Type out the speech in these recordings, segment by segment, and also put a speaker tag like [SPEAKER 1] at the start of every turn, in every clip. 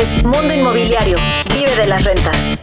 [SPEAKER 1] es Mundo Inmobiliario. Vive de las rentas.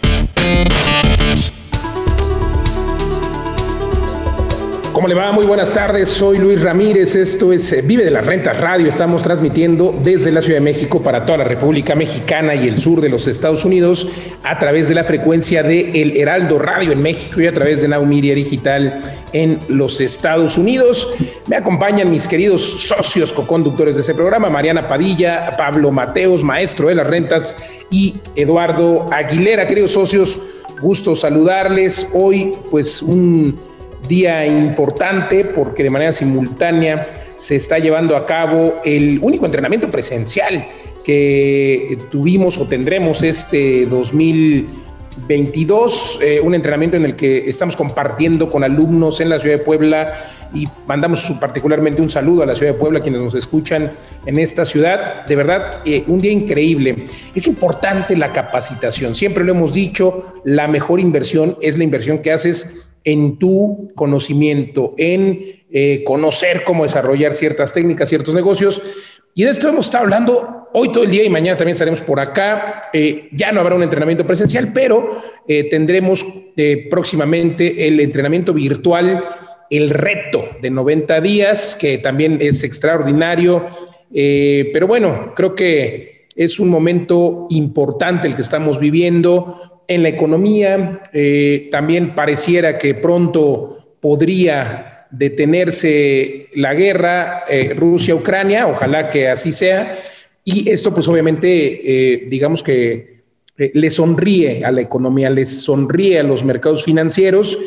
[SPEAKER 2] ¿Cómo le va? Muy buenas tardes, soy Luis Ramírez, esto es eh, Vive de las Rentas Radio, estamos transmitiendo desde la Ciudad de México para toda la República Mexicana y el sur de los Estados Unidos a través de la frecuencia de El Heraldo Radio en México y a través de Now Media Digital en los Estados Unidos. Me acompañan mis queridos socios co-conductores de ese programa, Mariana Padilla, Pablo Mateos, maestro de las rentas y Eduardo Aguilera. Queridos socios, gusto saludarles. Hoy pues un día importante porque de manera simultánea se está llevando a cabo el único entrenamiento presencial que tuvimos o tendremos este 2022, eh, un entrenamiento en el que estamos compartiendo con alumnos en la ciudad de Puebla y mandamos particularmente un saludo a la ciudad de Puebla, quienes nos escuchan en esta ciudad. De verdad, eh, un día increíble. Es importante la capacitación, siempre lo hemos dicho, la mejor inversión es la inversión que haces en tu conocimiento, en eh, conocer cómo desarrollar ciertas técnicas, ciertos negocios. Y de esto hemos estado hablando hoy todo el día y mañana también estaremos por acá. Eh, ya no habrá un entrenamiento presencial, pero eh, tendremos próximamente el entrenamiento virtual, el reto de 90 días, que también es extraordinario. pero bueno, creo que es un momento importante el que estamos viviendo en la economía. Eh, también pareciera que pronto podría detenerse la guerra eh, Rusia-Ucrania, ojalá que así sea. Y esto pues obviamente, eh, digamos que le sonríe a la economía, le sonríe a los mercados financieros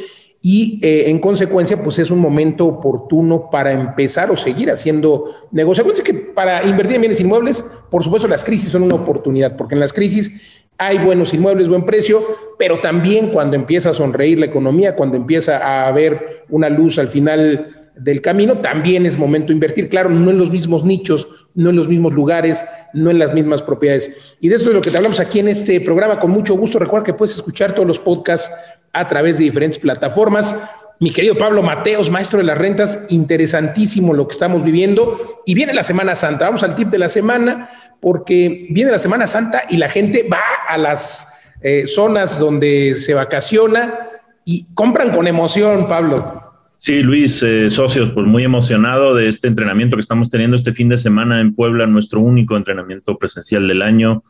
[SPEAKER 2] y en consecuencia pues es un momento oportuno para empezar o seguir haciendo negocios. Acuérdense que para invertir en bienes inmuebles, por supuesto las crisis son una oportunidad, porque en las crisis hay buenos inmuebles, buen precio, pero también cuando empieza a sonreír la economía, cuando empieza a haber una luz al final del camino, también es momento de invertir, claro, no en los mismos nichos, no en los mismos lugares, no en las mismas propiedades. Y de esto es lo que te hablamos aquí en este programa, con mucho gusto. Recuerda que puedes escuchar todos los podcasts a través de diferentes plataformas. Mi querido Pablo Mateos, maestro de las rentas, interesantísimo lo que estamos viviendo. Y viene la Semana Santa. Vamos al tip de la semana porque viene la Semana Santa y la gente va a las eh, zonas donde se vacaciona y compran con emoción, Pablo.
[SPEAKER 3] Sí, Luis, eh, socios, pues muy emocionado de este entrenamiento que estamos teniendo este fin de semana en Puebla, nuestro único entrenamiento presencial del año.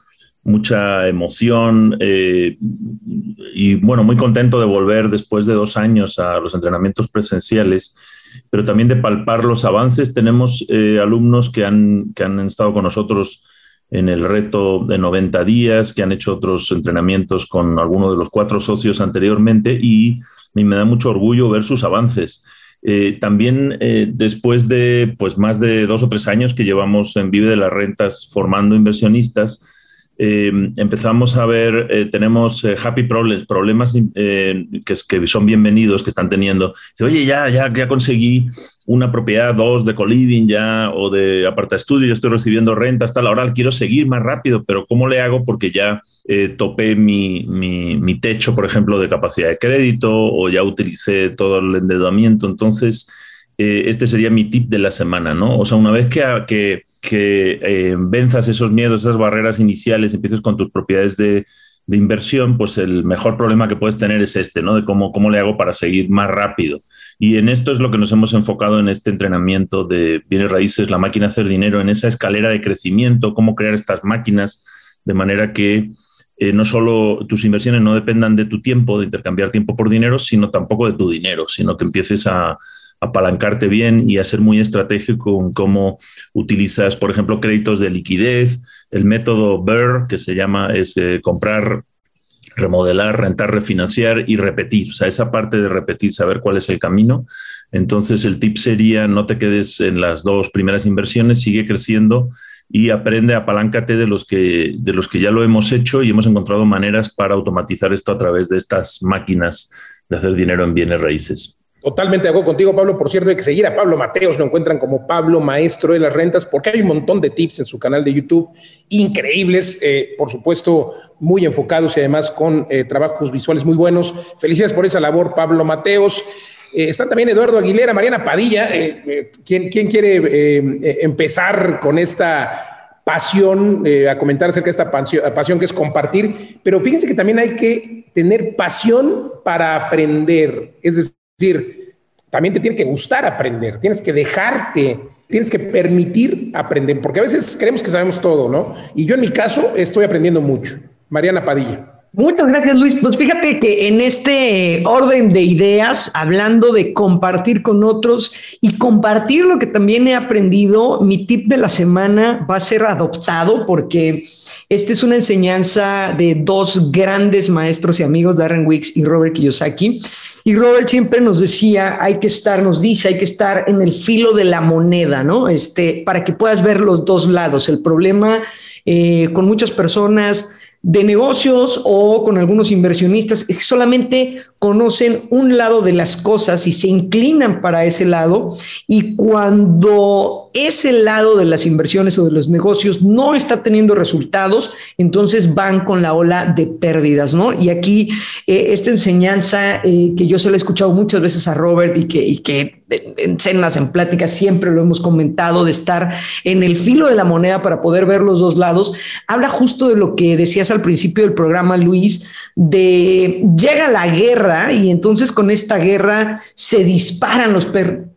[SPEAKER 3] Mucha emoción eh, y bueno, muy contento de volver después de dos años a los entrenamientos presenciales, pero también de palpar los avances. Tenemos alumnos que han, que han estado con nosotros en el reto de 90 días, que han hecho otros entrenamientos con alguno de los cuatro socios anteriormente y me da mucho orgullo ver sus avances. Eh, también eh, después de pues, más de dos o tres años que llevamos en Vive de las Rentas formando inversionistas, Em, empezamos a ver, eh, tenemos eh, happy problems, problemas eh, que, que, son bienvenidos, que están teniendo. Dice, Oye, ya, ya, ya conseguí una propiedad, dos de coliving ya o de aparta estudio, ya estoy recibiendo renta hasta la hora, quiero seguir más rápido, pero ¿cómo le hago? Porque ya topé mi, mi, mi, techo, por ejemplo, de capacidad de crédito o ya utilicé todo el endeudamiento. Entonces, eh, este sería mi tip de la semana, ¿no? O sea, una vez que, que, que eh, venzas esos miedos, esas barreras iniciales, empieces con tus propiedades de, de, inversión, pues el mejor problema que puedes tener es este, ¿no? De cómo, cómo le hago para seguir más rápido. Y en esto es lo que nos hemos enfocado en este entrenamiento de bienes raíces, la máquina hacer dinero, en esa escalera de crecimiento, cómo crear estas máquinas de manera que eh, no solo tus inversiones no dependan de tu tiempo, de intercambiar tiempo por dinero, sino tampoco de tu dinero, sino que empieces a, apalancarte bien y a ser muy estratégico en cómo utilizas, por ejemplo, créditos de liquidez, el método BER, que se llama es eh, comprar, remodelar, rentar, refinanciar y repetir. O sea, esa parte de repetir, saber cuál es el camino. Entonces, el tip sería no te quedes en las dos primeras inversiones, sigue creciendo y aprende, apaláncate de los que, de los que ya lo hemos hecho y hemos encontrado maneras para automatizar esto a través de estas máquinas de hacer dinero en bienes raíces.
[SPEAKER 2] Totalmente de acuerdo contigo, Pablo. Por cierto, hay que seguir a Pablo Mateos, lo encuentran como Pablo Maestro de las Rentas, porque hay un montón de tips en su canal de YouTube increíbles, eh, por supuesto, muy enfocados y además con eh, trabajos visuales muy buenos. Felicidades por esa labor, Pablo Mateos. Eh, están también Eduardo Aguilera, Mariana Padilla. ¿quién, quiere empezar con esta pasión, a comentar acerca de esta pasión, que es compartir, pero fíjense que también hay que tener pasión para aprender, es decir, también te tiene que gustar aprender, tienes que dejarte, tienes que permitir aprender, porque a veces creemos que sabemos todo, ¿no? Y yo en mi caso estoy aprendiendo mucho. Mariana Padilla.
[SPEAKER 4] Muchas gracias, Luis. Pues fíjate que en este orden de ideas, hablando de compartir con otros y compartir lo que también he aprendido, mi tip de la semana va a ser adoptado porque esta es una enseñanza de dos grandes maestros y amigos, Darren Wicks y Robert Kiyosaki. Y Robert siempre nos decía, hay que estar, nos dice, hay que estar en el filo de la moneda, ¿no? Este, para que puedas ver los dos lados. El problema eh, con muchas personas de negocios o con algunos inversionistas que solamente conocen un lado de las cosas y se inclinan para ese lado y cuando ese lado de las inversiones o de los negocios no está teniendo resultados, entonces van con la ola de pérdidas, ¿no? Y aquí eh, esta enseñanza eh, que yo se la he escuchado muchas veces a Robert y que, en cenas, en pláticas, siempre lo hemos comentado, de estar en el filo de la moneda para poder ver los dos lados, habla justo de lo que decías al principio del programa, Luis, de llega la guerra y entonces con esta guerra se disparan los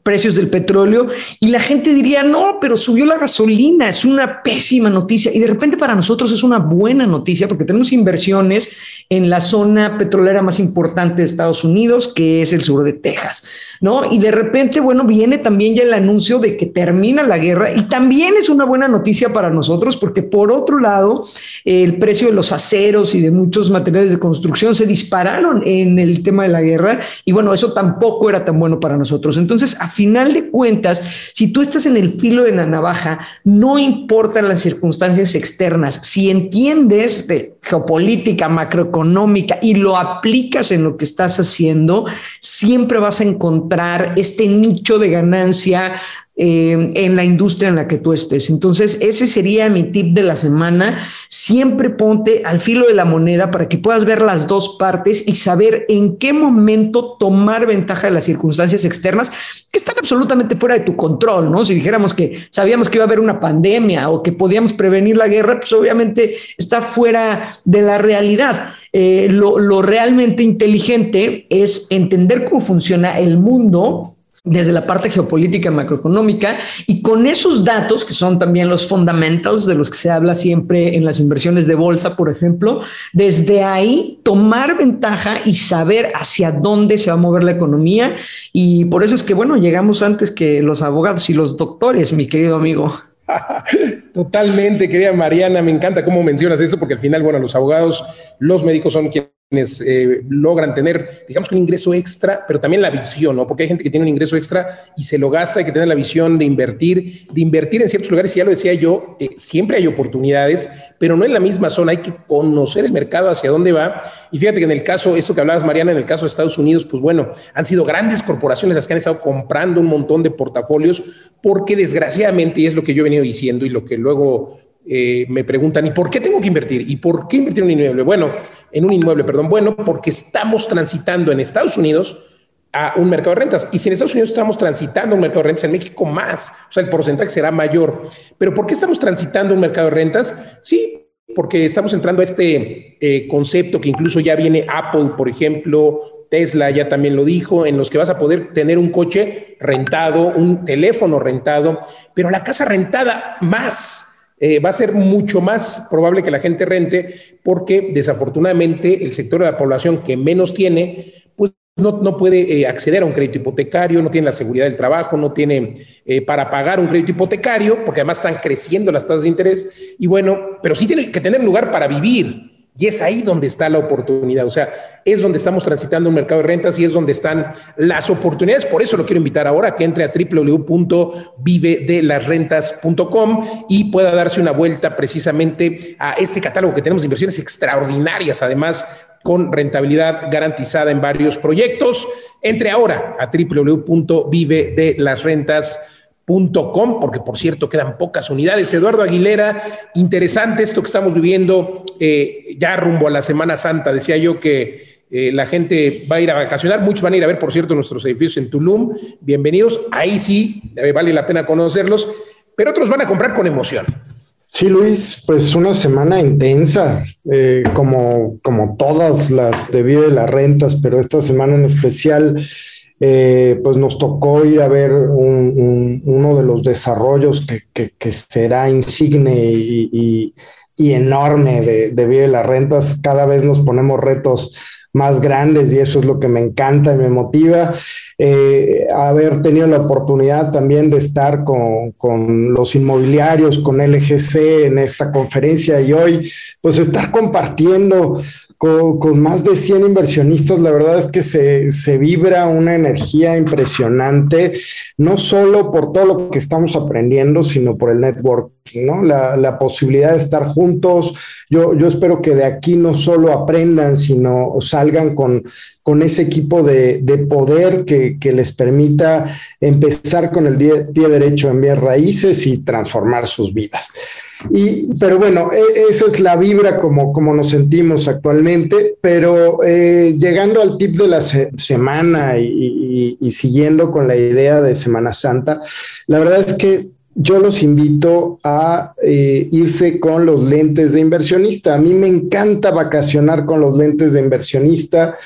[SPEAKER 4] precios del petróleo y la gente diría, no, pero subió la gasolina, es una pésima noticia. Y de repente para nosotros es una buena noticia porque tenemos inversiones en la zona petrolera más importante de Estados Unidos, que es el sur de Texas, ¿no? Y de repente, bueno, viene también ya el anuncio de que termina la guerra y también es una buena noticia para nosotros porque por otro lado, el precio de los aceros y de muchos materiales de construcción se dispararon en el tema de la guerra y bueno, eso tampoco era tan bueno para nosotros. Entonces, a final de cuentas, si tú estás en el filo de la navaja, no importan las circunstancias externas, si entiendes de geopolítica, macroeconómica y lo aplicas en lo que estás haciendo, siempre vas a encontrar este nicho de ganancia eh, en la industria en la que tú estés. Entonces, ese sería mi tip de la semana. Siempre ponte al filo de la moneda para que puedas ver las dos partes y saber en qué momento tomar ventaja de las circunstancias externas que están absolutamente fuera de tu control, ¿no? Si dijéramos que sabíamos que iba a haber una pandemia o que podíamos prevenir la guerra, pues obviamente está fuera de la realidad. Eh, lo realmente inteligente es entender cómo funciona el mundo desde la parte geopolítica macroeconómica y con esos datos que son también los fundamentals de los que se habla siempre en las inversiones de bolsa, por ejemplo, desde ahí tomar ventaja y saber hacia dónde se va a mover la economía y por eso es que bueno, llegamos antes que los abogados y los doctores, mi querido amigo.
[SPEAKER 2] Totalmente, querida Mariana, me encanta cómo mencionas esto porque al final, bueno, los abogados, los médicos son quienes quienes eh, logran tener, digamos un ingreso extra, pero también la visión, ¿no? Porque hay gente que tiene un ingreso extra y se lo gasta, hay que tener la visión de invertir, de invertir en ciertos lugares, y ya lo decía yo, eh, siempre hay oportunidades, pero no en la misma zona, hay que conocer el mercado hacia dónde va. Y fíjate que en el caso, eso que hablabas, Mariana, en el caso de Estados Unidos, pues bueno, han sido grandes corporaciones las que han estado comprando un montón de portafolios, porque desgraciadamente, y es lo que yo he venido diciendo y lo que luego eh, me preguntan, ¿y por qué tengo que invertir? ¿Y por qué invertir en un inmueble? Bueno, en un inmueble, perdón. Bueno, porque estamos transitando en Estados Unidos a un mercado de rentas. Y si en Estados Unidos estamos transitando un mercado de rentas, en México más, o sea, el porcentaje será mayor. Pero ¿por qué estamos transitando un mercado de rentas? Sí, porque estamos entrando a este eh, concepto que incluso ya viene Apple, por ejemplo, Tesla ya también lo dijo, en los que vas a poder tener un coche rentado, un teléfono rentado, pero la casa rentada más. Eh, va a ser mucho más probable que la gente rente porque desafortunadamente el sector de la población que menos tiene, pues no, no puede eh, acceder a un crédito hipotecario, no tiene la seguridad del trabajo, no tiene eh, para pagar un crédito hipotecario, porque además están creciendo las tasas de interés. Y bueno, pero sí tiene que tener lugar para vivir. Y es ahí donde está la oportunidad. O sea, es donde estamos transitando un mercado de rentas y es donde están las oportunidades. Por eso lo quiero invitar ahora que entre a www.vivedelasrentas.com y pueda darse una vuelta precisamente a este catálogo que tenemos de inversiones extraordinarias, además con rentabilidad garantizada en varios proyectos. Entre ahora a www.vivedelasrentas.com porque por cierto quedan pocas unidades. Eduardo Aguilera, interesante esto que estamos viviendo eh, ya rumbo a la Semana Santa. Decía yo que eh, la gente va a ir a vacacionar, muchos van a ir a ver, por cierto, nuestros edificios en Tulum. Bienvenidos, ahí sí, eh, vale la pena conocerlos, pero otros van a comprar con emoción.
[SPEAKER 5] Sí, Luis, pues una semana intensa, como, como todas las de vida de las rentas, pero esta semana en especial, eh, pues nos tocó ir a ver uno de los desarrollos que, será insigne y, enorme de, de vida de las rentas. Cada vez nos ponemos retos más grandes y eso es lo que me encanta y me motiva. Eh, haber tenido la oportunidad también de estar con, con, los inmobiliarios, con LGC en esta conferencia y hoy pues estar compartiendo con, más de 100 inversionistas, la verdad es que se, vibra una energía impresionante, no solo por todo lo que estamos aprendiendo, sino por el networking, ¿no? La, posibilidad de estar juntos. Yo, yo espero que de aquí no solo aprendan, sino salgan con, con ese equipo de, poder que, que, les permita empezar con el pie derecho en bien raíces y transformar sus vidas. Y, pero bueno, e, esa es la vibra como, como nos sentimos actualmente, pero eh, llegando al tip de la semana y, siguiendo con la idea de Semana Santa, la verdad es que yo los invito a eh, irse con los lentes de inversionista. A mí me encanta vacacionar con los lentes de inversionista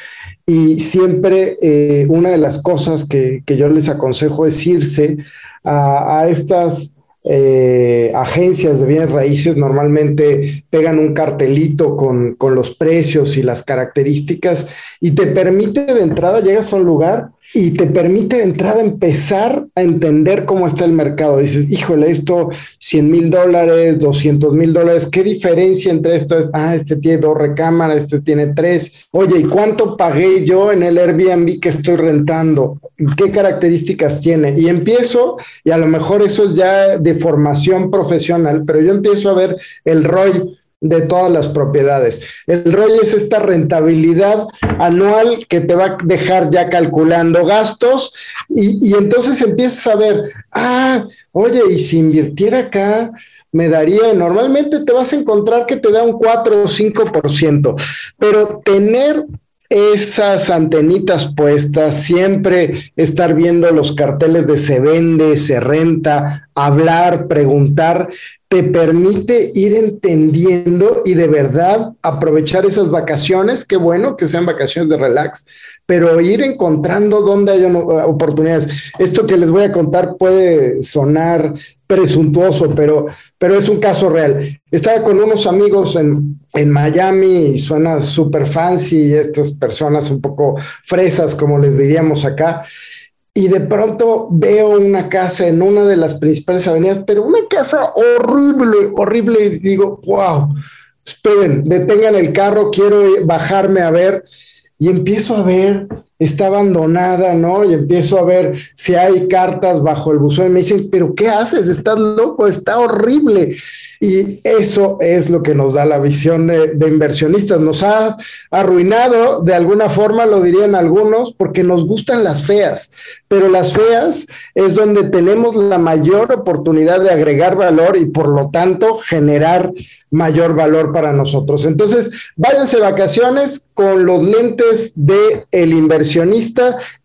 [SPEAKER 5] y siempre eh, una de las cosas que, yo les aconsejo es irse a, a estas eh, agencias de bienes raíces normalmente pegan un cartelito con, con, los precios y las características y te permite de entrada, llegas a un lugar y te permite de entrada empezar a entender cómo está el mercado. Dices, híjole, esto 100 mil dólares, 200 mil dólares, ¿qué diferencia entre esto? Ah, este tiene dos recámaras, este tiene tres. Oye, ¿y cuánto pagué yo en el Airbnb que estoy rentando? ¿Qué características tiene? Y empiezo, y a lo mejor eso es ya de formación profesional, pero yo empiezo a ver el ROI de todas las propiedades. El ROI es esta rentabilidad anual que te va a dejar ya calculando gastos y, entonces empiezas a ver, ah, oye, y si invirtiera acá, me daría, normalmente te vas a encontrar que te da un 4 o 5%, pero tener esas antenitas puestas, siempre estar viendo los carteles de se vende, se renta, hablar, preguntar, te permite ir entendiendo y de verdad aprovechar esas vacaciones, qué bueno que sean vacaciones de relax, pero ir encontrando dónde hay oportunidades. Esto que les voy a contar puede sonar presuntuoso, pero, pero es un caso real. Estaba con unos amigos en, en Miami suena súper fancy, estas personas un poco fresas, como les diríamos acá, y de pronto veo una casa en una de las principales avenidas, pero una casa horrible, horrible, y digo, wow, esperen, detengan el carro, quiero bajarme a ver, y empiezo a ver, está abandonada, ¿no? Y empiezo a ver si hay cartas bajo el buzón, y me dicen, pero ¿qué haces? Estás loco, está horrible. Y eso es lo que nos da la visión de, inversionistas. Nos ha arruinado, de alguna forma, lo dirían algunos, porque nos gustan las feas, pero las feas es donde tenemos la mayor oportunidad de agregar valor y por lo tanto generar mayor valor para nosotros. Entonces, váyanse vacaciones con los lentes de el inversionista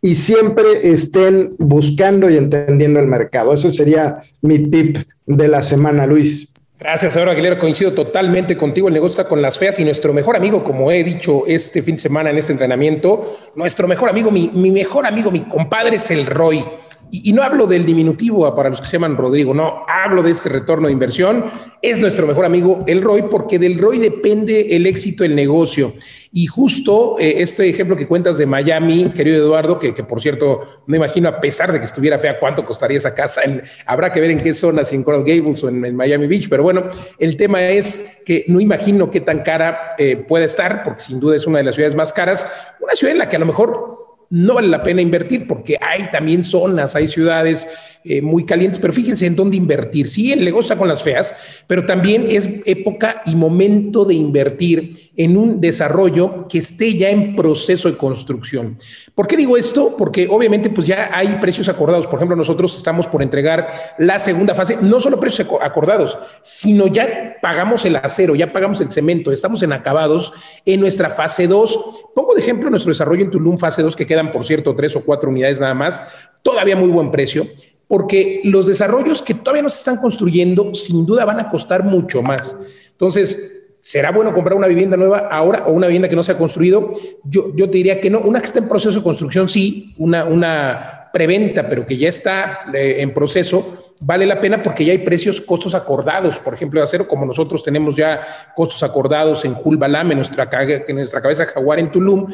[SPEAKER 5] y siempre estén buscando y entendiendo el mercado. Ese sería mi tip de la semana, Luis.
[SPEAKER 2] Gracias, señor Aguilera. Coincido totalmente contigo. El negocio está con las feas y nuestro mejor amigo, como he dicho este fin de semana en este entrenamiento, nuestro mejor amigo, mi, mi mejor amigo, mi compadre es el Roy. Y, no hablo del diminutivo para los que se llaman Rodrigo, no, hablo de este retorno de inversión. Es nuestro mejor amigo el ROI porque del ROI depende el éxito del negocio. Y justo eh, este ejemplo que cuentas de Miami, querido Eduardo, que, por cierto, no imagino a pesar de que estuviera fea, cuánto costaría esa casa. habrá que ver en qué zona, si en Coral Gables o en, Miami Beach. Pero bueno, el tema es que no imagino qué tan cara eh, puede estar, porque sin duda es una de las ciudades más caras. Una ciudad en la que a lo mejor no vale la pena invertir porque hay también zonas, hay ciudades eh, muy calientes, pero fíjense en dónde invertir. Sí, el negocio está con las feas, pero también es época y momento de invertir en un desarrollo que esté ya en proceso de construcción. ¿Por qué digo esto? Porque obviamente pues ya hay precios acordados. Por ejemplo, nosotros estamos por entregar la segunda fase, no solo precios acordados, sino ya pagamos el acero, ya pagamos el cemento, estamos en acabados en nuestra fase 2. Pongo de ejemplo nuestro desarrollo en Tulum fase 2, que quedan, por cierto, tres o cuatro unidades nada más, todavía muy buen precio porque los desarrollos que todavía no se están construyendo sin duda van a costar mucho más. Entonces, ¿será bueno comprar una vivienda nueva ahora o una vivienda que no se ha construido? Yo, yo te diría que no. Una que está en proceso de construcción, sí, una, una preventa, pero que ya está eh, en proceso, vale la pena porque ya hay precios, costos acordados, por ejemplo, de acero, como nosotros tenemos ya costos acordados en Julbalam, en nuestra, en nuestra cabeza Jaguar en Tulum,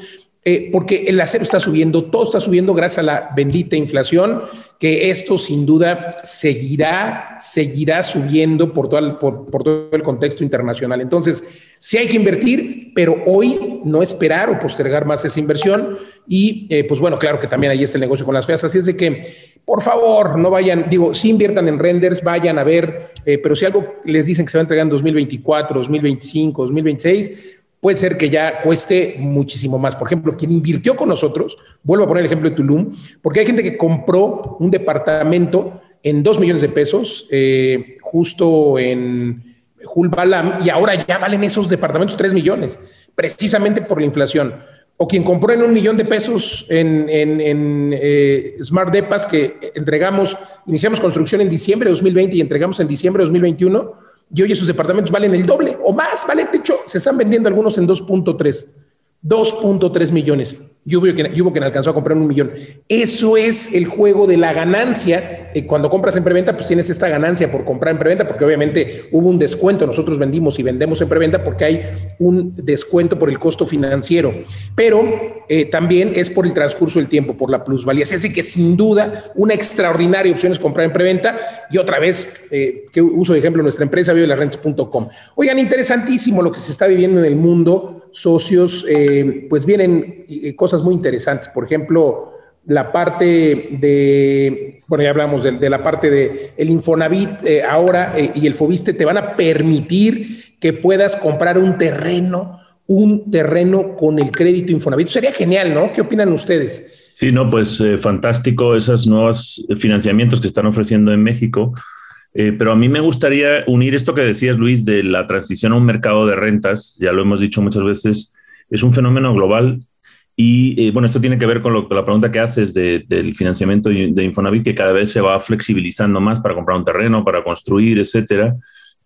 [SPEAKER 2] eh, porque el acero está subiendo, todo está subiendo gracias a la bendita inflación, que esto sin duda seguirá, seguirá subiendo por todo el, contexto internacional. Entonces, sí hay que invertir, pero hoy no esperar o postergar más esa inversión. Y eh, pues bueno, claro que también ahí está el negocio con las feas. Así es de que, por favor, no vayan, digo, si inviertan en renders, vayan a ver, eh, pero si algo les dicen que se va a entregar en 2024, 2025, 2026, puede ser que ya cueste muchísimo más. Por ejemplo, quien invirtió con nosotros, vuelvo a poner el ejemplo de Tulum, porque hay gente que compró un departamento en dos millones de pesos, eh, justo en Julbalam, y ahora ya valen esos departamentos tres millones, precisamente por la inflación. O quien compró en un millón de pesos en, eh, Smart Depas, que entregamos, iniciamos construcción en diciembre de 2020 y entregamos en diciembre de 2021 y hoy esos departamentos valen el doble o más, vale, de se están vendiendo algunos en 2.3, 2.3 millones y hubo, quien, hubo quien alcanzó a comprar un millón. Eso es el juego de la ganancia. Eh, cuando compras en preventa, pues tienes esta ganancia por comprar en preventa, porque obviamente hubo un descuento. Nosotros vendimos y vendemos en preventa porque hay un descuento por el costo financiero. Pero eh, también es por el transcurso del tiempo, por la plusvalía. Así que sin duda, una extraordinaria opción es comprar en preventa. Y otra vez, eh, que uso de ejemplo nuestra empresa, vivelarrentes.com. Oigan, interesantísimo lo que se está viviendo en el mundo socios, eh, pues vienen eh, cosas muy interesantes. Por ejemplo, la parte de, bueno, ya hablamos de, la parte de el Infonavit eh, ahora y el Fobiste te van a permitir que puedas comprar un terreno, un terreno con el crédito Infonavit. Sería genial, ¿no? ¿Qué opinan ustedes?
[SPEAKER 3] Sí, no, pues fantástico esos nuevos financiamientos que están ofreciendo en México. Eh, pero a mí me gustaría unir esto que decías, Luis, de la transición a un mercado de rentas, ya lo hemos dicho muchas veces, es un fenómeno global y eh, bueno, esto tiene que ver con, lo, la pregunta que haces del financiamiento de Infonavit, que cada vez se va flexibilizando más para comprar un terreno, para construir, etcétera.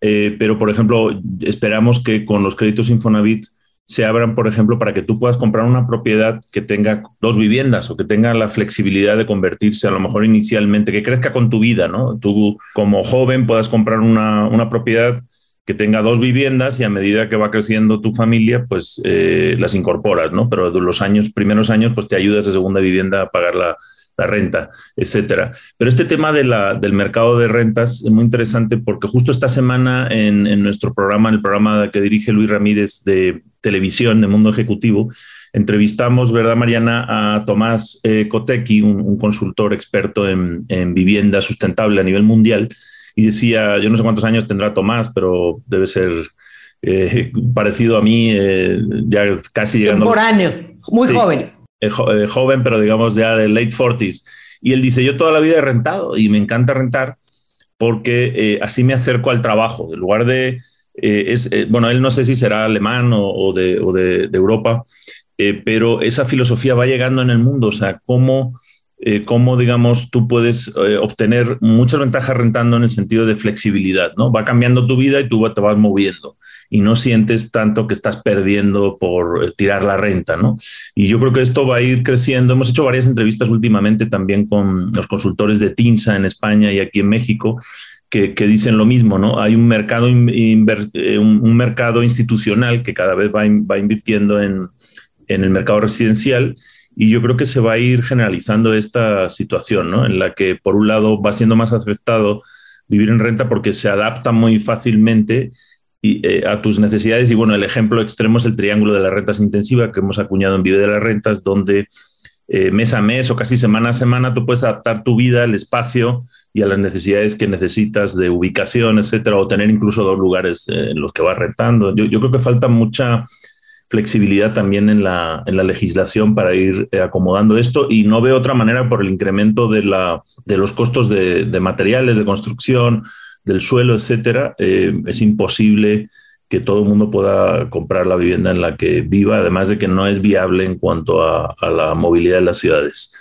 [SPEAKER 3] Eh, pero, por ejemplo, esperamos que con los créditos Infonavit se abran, por ejemplo, para que tú puedas comprar una propiedad que tenga dos viviendas o que tenga la flexibilidad de convertirse a lo mejor inicialmente, que crezca con tu vida, ¿no? Tú como joven puedas comprar una, una propiedad que tenga dos viviendas y a medida que va creciendo tu familia, pues eh, las incorporas, ¿no? Pero los años, primeros años, pues te ayudas a segunda vivienda a pagar la, la renta, etcétera. Pero este tema de la, del mercado de rentas es muy interesante porque justo esta semana en, en, nuestro programa, en el programa que dirige Luis Ramírez de televisión, de Mundo Ejecutivo, entrevistamos, ¿verdad, Mariana, a Tomás eh, un, consultor experto en, en, vivienda sustentable a nivel mundial, y decía, yo no sé cuántos años tendrá Tomás, pero debe ser eh, parecido a mí, eh, ya casi llegando...
[SPEAKER 4] Por año, muy joven
[SPEAKER 3] eh, eh, joven, pero digamos ya de late 40s. Y él dice, yo toda la vida he rentado y me encanta rentar porque así me acerco al trabajo. En lugar de, es, bueno, él no sé si será alemán o, de, o de, de, Europa, pero esa filosofía va llegando en el mundo. O sea, cómo, cómo digamos, tú puedes obtener muchas ventajas rentando en el sentido de flexibilidad, ¿no? Va cambiando tu vida y tú te vas moviendo y no sientes tanto que estás perdiendo por eh, tirar la renta, ¿no? Y yo creo que esto va a ir creciendo. Hemos hecho varias entrevistas últimamente también con los consultores de TINSA en España y aquí en México. Que, dicen lo mismo, ¿no? Hay un mercado, eh, un, mercado institucional que cada vez va, va invirtiendo en, en el mercado residencial y yo creo que se va a ir generalizando esta situación, ¿no? En la que, por un lado, va siendo más afectado vivir en renta porque se adapta muy fácilmente eh, a tus necesidades. Y bueno, el ejemplo extremo es el triángulo de las rentas intensivas que hemos acuñado en Vive de las Rentas, donde eh, mes a mes o casi semana a semana tú puedes adaptar tu vida, el espacio y a las necesidades que necesitas de ubicación, etcétera, o tener incluso dos lugares eh, en los que vas rentando. Yo, creo que falta mucha flexibilidad también en la, en la legislación para ir acomodando esto y no veo otra manera por el incremento de, la, de los costos de, de materiales de construcción, del suelo, etcétera, eh, es imposible que todo el mundo pueda comprar la vivienda en la que viva, además de que no es viable en cuanto a, la movilidad de las ciudades.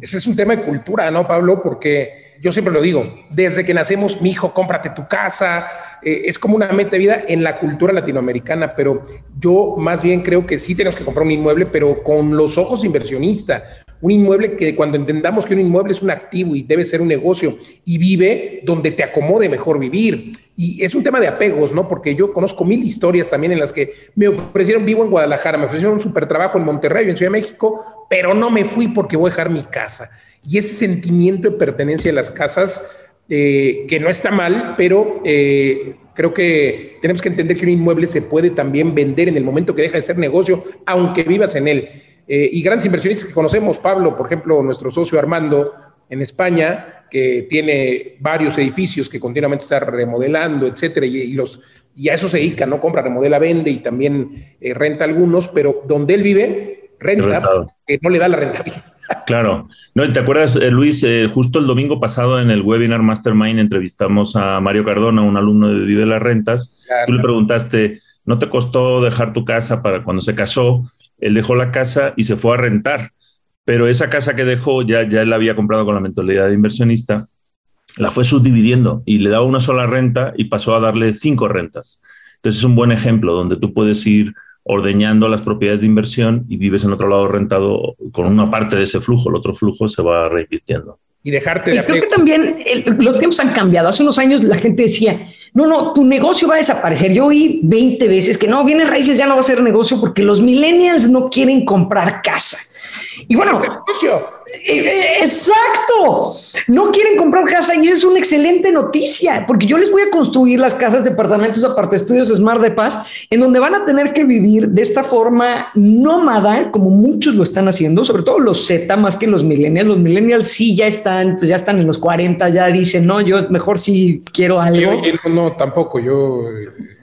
[SPEAKER 2] Ese es un tema de cultura, ¿no, Pablo? Porque yo siempre lo digo, desde que nacemos, mi hijo, cómprate tu casa, eh, es como una meta de vida en la cultura latinoamericana, pero yo más bien creo que sí tenemos que comprar un inmueble, pero con los ojos inversionista, un inmueble que cuando entendamos que un inmueble es un activo y debe ser un negocio y vive donde te acomode mejor vivir. Y es un tema de apegos, ¿no? Porque yo conozco mil historias también en las que me ofrecieron vivo en Guadalajara, me ofrecieron un super trabajo en Monterrey, en Ciudad de México, pero no me fui porque voy a dejar mi casa. Y ese sentimiento de pertenencia a las casas, eh, que no está mal, pero eh, creo que tenemos que entender que un inmueble se puede también vender en el momento que deja de ser negocio, aunque vivas en él. Eh, y grandes inversionistas que conocemos, Pablo, por ejemplo, nuestro socio Armando en España, que tiene varios edificios que continuamente está remodelando, etcétera, y, los, y a eso se dedica, ¿no? Compra, remodela, vende y también eh, renta algunos, pero donde él vive, renta, que no le da la rentabilidad.
[SPEAKER 3] Claro. No, ¿te acuerdas, eh, Luis? justo el domingo pasado en el webinar Mastermind entrevistamos a Mario Cardona, un alumno de Vive las Rentas. Tú le preguntaste, ¿no te costó dejar tu casa para cuando se casó? Él dejó la casa y se fue a rentar, pero esa casa que dejó ya, ya él había comprado con la mentalidad de inversionista, la fue subdividiendo y le daba una sola renta y pasó a darle cinco rentas. Entonces es un buen ejemplo donde tú puedes ir ordeñando las propiedades de inversión y vives en otro lado rentado con una parte de ese flujo, el otro flujo se va reinvirtiendo
[SPEAKER 2] y dejarte de
[SPEAKER 4] Creo que también los tiempos han cambiado. Hace unos años la gente decía, no, no, tu negocio va a desaparecer. Yo oí 20 veces que no, viene raíces ya no va a ser negocio porque los millennials no quieren comprar casa. Y bueno, eh, eh, exacto. No quieren comprar casa y esa es una excelente noticia, porque yo les voy a construir las casas, departamentos, aparte estudios Smart de Paz, en donde van a tener que vivir de esta forma nómada, como muchos lo están haciendo, sobre todo los Z más que los millennials. Los millennials sí ya están, pues ya están en los 40, ya dicen, no, yo mejor si quiero algo.
[SPEAKER 2] no, no, tampoco, yo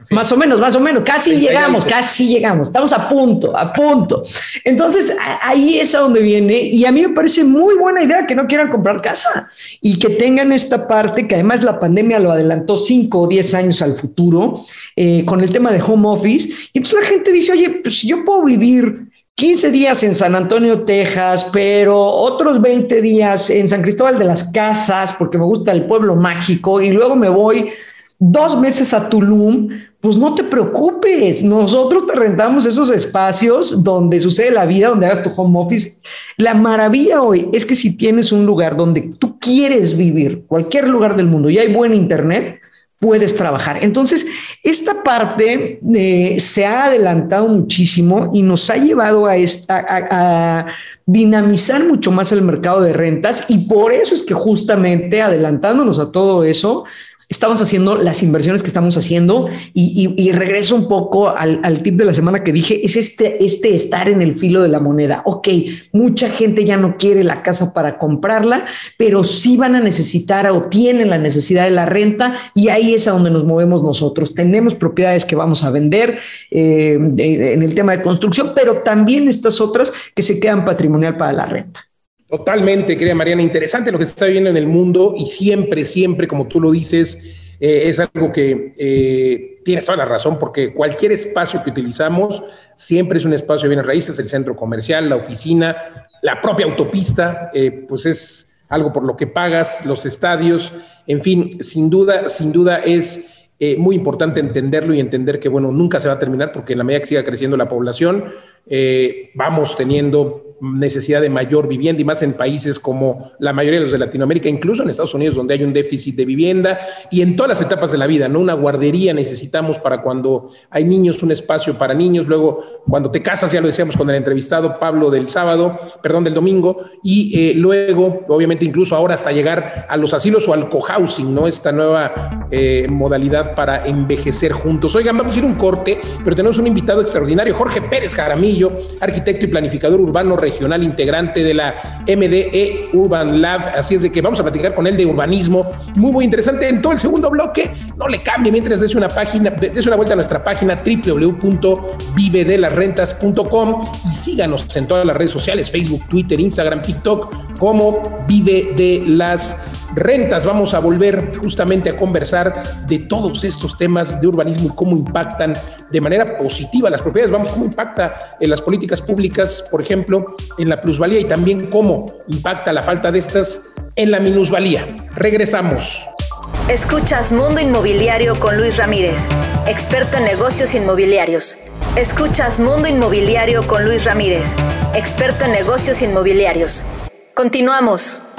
[SPEAKER 4] más o menos, más o menos, casi llegamos, casi llegamos, estamos a punto, a punto. Entonces, ahí es a donde viene y a mí me parece muy buena idea que no quieran comprar casa y que tengan esta parte, que además la pandemia lo adelantó 5 o 10 años al futuro eh, con el tema de home office. Y entonces la gente dice, oye, pues yo puedo vivir 15 días en San Antonio, Texas, pero otros 20 días en San Cristóbal de las Casas, porque me gusta el pueblo mágico, y luego me voy dos meses a Tulum, pues no te preocupes, nosotros te rentamos esos espacios donde sucede la vida, donde hagas tu home office. La maravilla hoy es que si tienes un lugar donde tú quieres vivir, cualquier lugar del mundo, y hay buen internet, puedes trabajar. Entonces, esta parte eh, se ha adelantado muchísimo y nos ha llevado a, esta, a dinamizar mucho más el mercado de rentas y por eso es que justamente adelantándonos a todo eso, estamos haciendo las inversiones que estamos haciendo y, regreso un poco al, tip de la semana que dije, es este, este estar en el filo de la moneda. Ok, mucha gente ya no quiere la casa para comprarla, pero sí van a necesitar o tienen la necesidad de la renta y ahí es a donde nos movemos nosotros. Tenemos propiedades que vamos a vender eh, en el tema de construcción, pero también estas otras que se quedan patrimonial para la renta.
[SPEAKER 2] Totalmente, querida Mariana. Interesante lo que se está viendo en el mundo y siempre, siempre, como tú lo dices, eh, es algo que eh, tienes toda la razón, porque cualquier espacio que utilizamos siempre es un espacio de bienes raíces, el centro comercial, la oficina, la propia autopista, eh, pues es algo por lo que pagas, los estadios, en fin, sin duda, sin duda es muy importante entenderlo y entender que, bueno, nunca se va a terminar porque en la medida que siga creciendo la población, vamos teniendo necesidad de mayor vivienda y más en países como la mayoría de los de Latinoamérica, incluso en Estados Unidos donde hay un déficit de vivienda y en todas las etapas de la vida, ¿no? Una guardería necesitamos para cuando hay niños, un espacio para niños, luego cuando te casas, ya lo decíamos con el entrevistado Pablo del sábado, perdón, del domingo, y eh, luego, obviamente, incluso ahora hasta llegar a los asilos o al cohousing, ¿no? Esta nueva eh, modalidad para envejecer juntos. Oigan, vamos a ir un corte, pero tenemos un invitado extraordinario, Jorge Pérez Jaramillo, arquitecto y planificador urbano regional regional integrante de la MDE Urban Lab. Así es de que vamos a platicar con él de urbanismo. Muy, muy interesante. En todo el segundo bloque, no le cambie mientras des una página, des una vuelta a nuestra página www.vivedelasrentas.com y síganos en todas las redes sociales, Facebook, Twitter, Instagram, TikTok, como Vive de las rentas. Vamos a volver justamente a conversar de todos estos temas de urbanismo y cómo impactan de manera positiva las propiedades. Vamos, cómo impacta en las políticas públicas, por ejemplo, en la plusvalía y también cómo impacta la falta de estas en la minusvalía. Regresamos.
[SPEAKER 1] Escuchas Mundo Inmobiliario con Luis Ramírez, experto en negocios inmobiliarios. Escuchas Mundo Inmobiliario con Luis Ramírez, experto en negocios inmobiliarios. Continuamos.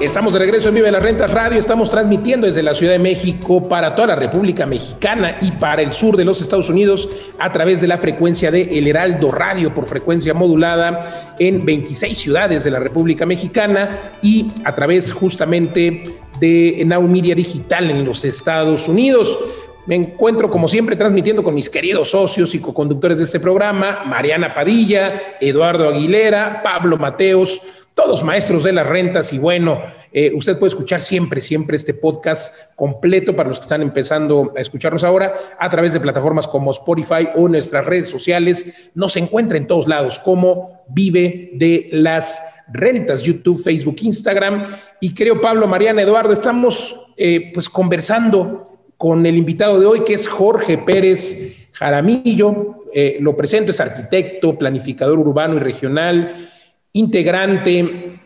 [SPEAKER 2] Estamos de regreso en Vive las Rentas Radio. Estamos transmitiendo desde la Ciudad de México para toda la República Mexicana y para el sur de los Estados Unidos a través de la frecuencia de El Heraldo Radio por frecuencia modulada en 26 ciudades de la República Mexicana y a través justamente de Now Media Digital en los Estados Unidos. Me encuentro, como siempre, transmitiendo con mis queridos socios y co-conductores de este programa, Mariana Padilla, Eduardo Aguilera, Pablo Mateos, todos maestros de las rentas y bueno, eh, usted puede escuchar siempre, siempre este podcast completo para los que están empezando a escucharnos ahora a través de plataformas como Spotify o nuestras redes sociales. Nos encuentra en todos lados como Vive de las Rentas, YouTube, Facebook, Instagram. Y creo, Pablo, Mariana, Eduardo, estamos eh, pues conversando con el invitado de hoy, que es Jorge Pérez Jaramillo. Eh, lo presento, es arquitecto, planificador urbano y regional integrante,